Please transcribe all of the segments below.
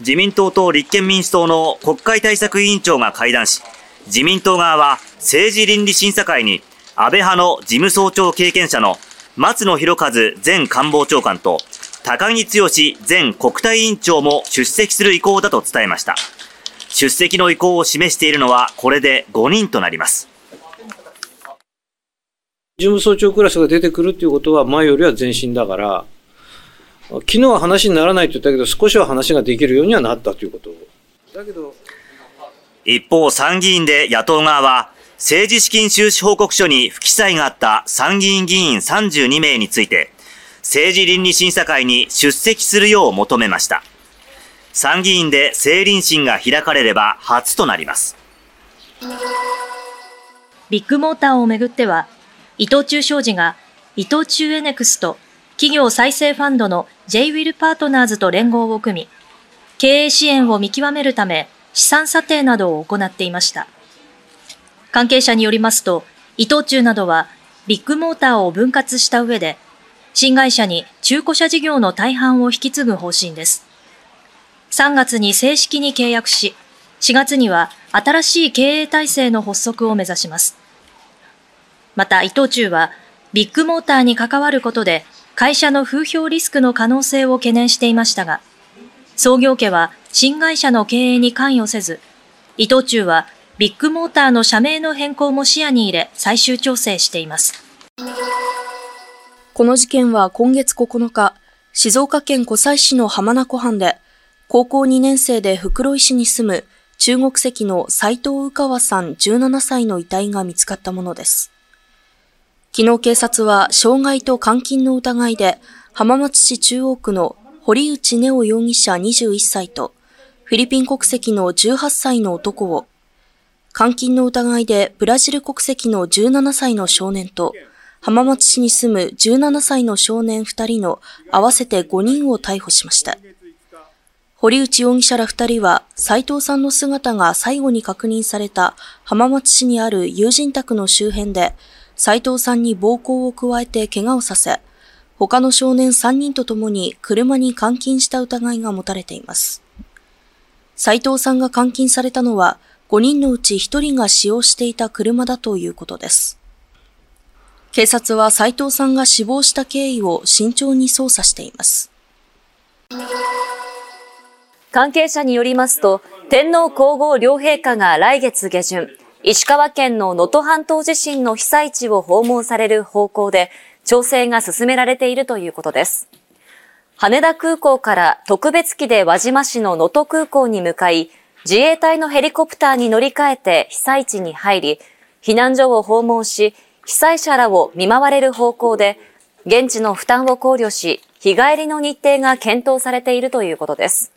自民党と立憲民主党の国会対策委員長が会談し、自民党側は政治倫理審査会に安倍派の事務総長経験者の松野博一前官房長官と高木剛前国対委員長も出席する意向だと伝えました。出席の意向を示しているのはこれで5人となります。事務総長クラスが出てくるっていうことは前よりは前進だから、昨日は話にならないと言ったけど、少しは話ができるようにはなったということ。だけど、一方、参議院で野党側は、政治資金収支報告書に不記載があった参議院議員32名について、政治倫理審査会に出席するよう求めました。参議院で政倫審が開かれれば初となります。ビッグモーターをめぐっては、伊藤忠商事が伊藤忠エネクスト企業再生ファンドの J ウィルパートナーズと連合を組み、経営支援を見極めるため資産査定などを行っていました。関係者によりますと、伊藤忠などはビッグモーターを分割した上で、新会社に中古車事業の大半を引き継ぐ方針です。3月に正式に契約し、4月には新しい経営体制の発足を目指します。また伊藤忠は、ビッグモーターに関わることで会社の風評リスクの可能性を懸念していましたが、創業家は新会社の経営に関与せず、伊藤忠はビッグモーターの社名の変更も視野に入れ最終調整しています。この事件は今月9日、静岡県湖西市の浜名湖畔で、高校2年生で袋井市に住む中国籍の斎藤宇川さん17歳の遺体が見つかったものです。昨日警察は傷害と監禁の疑いで浜松市中央区の堀内ネオ容疑者21歳とフィリピン国籍の18歳の男を監禁の疑いでブラジル国籍の17歳の少年と浜松市に住む17歳の少年2人の合わせて5人を逮捕しました。堀内容疑者ら2人は斉藤さんの姿が最後に確認された浜松市にある友人宅の周辺で斉藤さんに暴行を加えて怪我をさせ、他の少年3人と共に車に監禁した疑いが持たれています。斉藤さんが監禁されたのは5人のうち1人が使用していた車だということです。警察は斉藤さんが死亡した経緯を慎重に捜査しています。関係者によりますと、天皇皇后両陛下が来月下旬、石川県の能登半島地震の被災地を訪問される方向で調整が進められているということです。羽田空港から特別機で輪島市の能登空港に向かい、自衛隊のヘリコプターに乗り換えて被災地に入り、避難所を訪問し、被災者らを見舞われる方向で、現地の負担を考慮し、日帰りの日程が検討されているということです。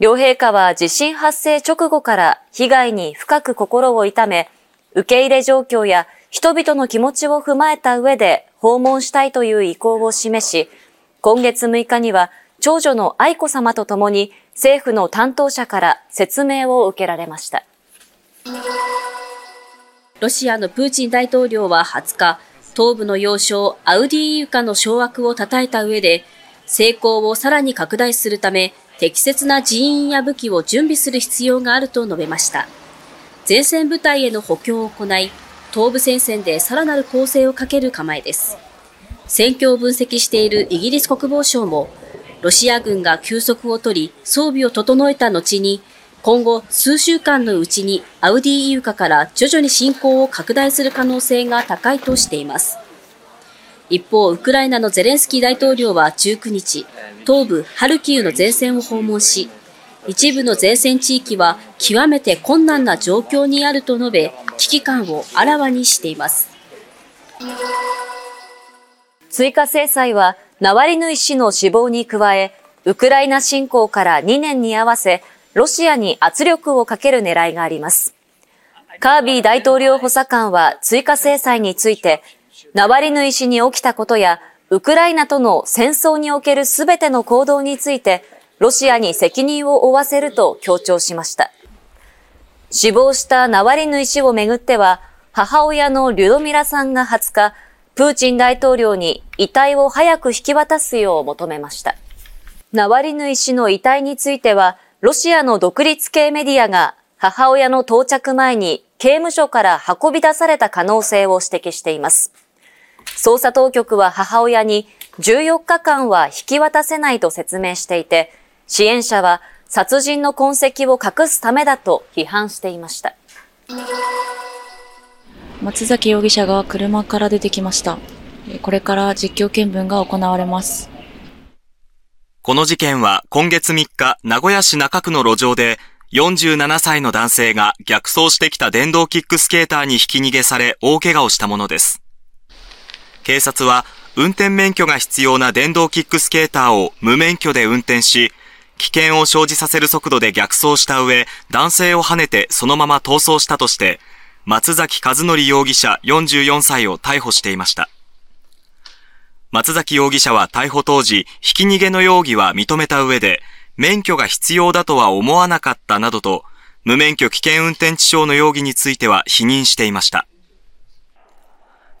両陛下は地震発生直後から被害に深く心を痛め、受け入れ状況や人々の気持ちを踏まえた上で訪問したいという意向を示し、今月6日には長女の愛子さまと共に政府の担当者から説明を受けられました。ロシアのプーチン大統領は20日、東部の要衝アウディーユカの掌握を称えた上で、成功をさらに拡大するため、適切な人員や武器を準備する必要があると述べました。前線部隊への補強を行い、東部戦線でさらなる攻勢をかける構えです。戦況を分析しているイギリス国防省も、ロシア軍が休息を取り、装備を整えた後に、今後数週間のうちにアウディーイウカから徐々に侵攻を拡大する可能性が高いとしています。一方、ウクライナのゼレンスキー大統領は19日、東部ハルキウの前線を訪問し、一部の前線地域は極めて困難な状況にあると述べ、危機感をあらわにしています。追加制裁は、ナワリヌイ氏の死亡に加え、ウクライナ侵攻から2年に合わせ、ロシアに圧力をかける狙いがあります。カービー大統領補佐官は追加制裁について、ナワリヌイ氏に起きたことや、ウクライナとの戦争におけるすべての行動について、ロシアに責任を負わせると強調しました。死亡したナワリヌイ氏をめぐっては、母親のリュドミラさんが20日、プーチン大統領に遺体を早く引き渡すよう求めました。ナワリヌイ氏の遺体については、ロシアの独立系メディアが母親の到着前に刑務所から運び出された可能性を指摘しています。捜査当局は母親に14日間は引き渡せないと説明していて、支援者は殺人の痕跡を隠すためだと批判していました。松崎容疑者が車から出てきました。これから実況見分が行われます。この事件は今月3日、名古屋市中区の路上で、47歳の男性が逆走してきた電動キックスケーターにひき逃げされ大怪我をしたものです。警察は運転免許が必要な電動キックスケーターを無免許で運転し、危険を生じさせる速度で逆走した上、男性を跳ねてそのまま逃走したとして、松崎和則容疑者44歳を逮捕していました。松崎容疑者は逮捕当時、ひき逃げの容疑は認めた上で、免許が必要だとは思わなかったなどと、無免許危険運転致傷の容疑については否認していました。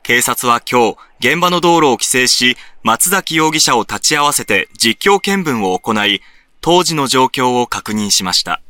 警察は今日、現場の道路を規制し、松崎容疑者を立ち会わせて実況見分を行い、当時の状況を確認しました。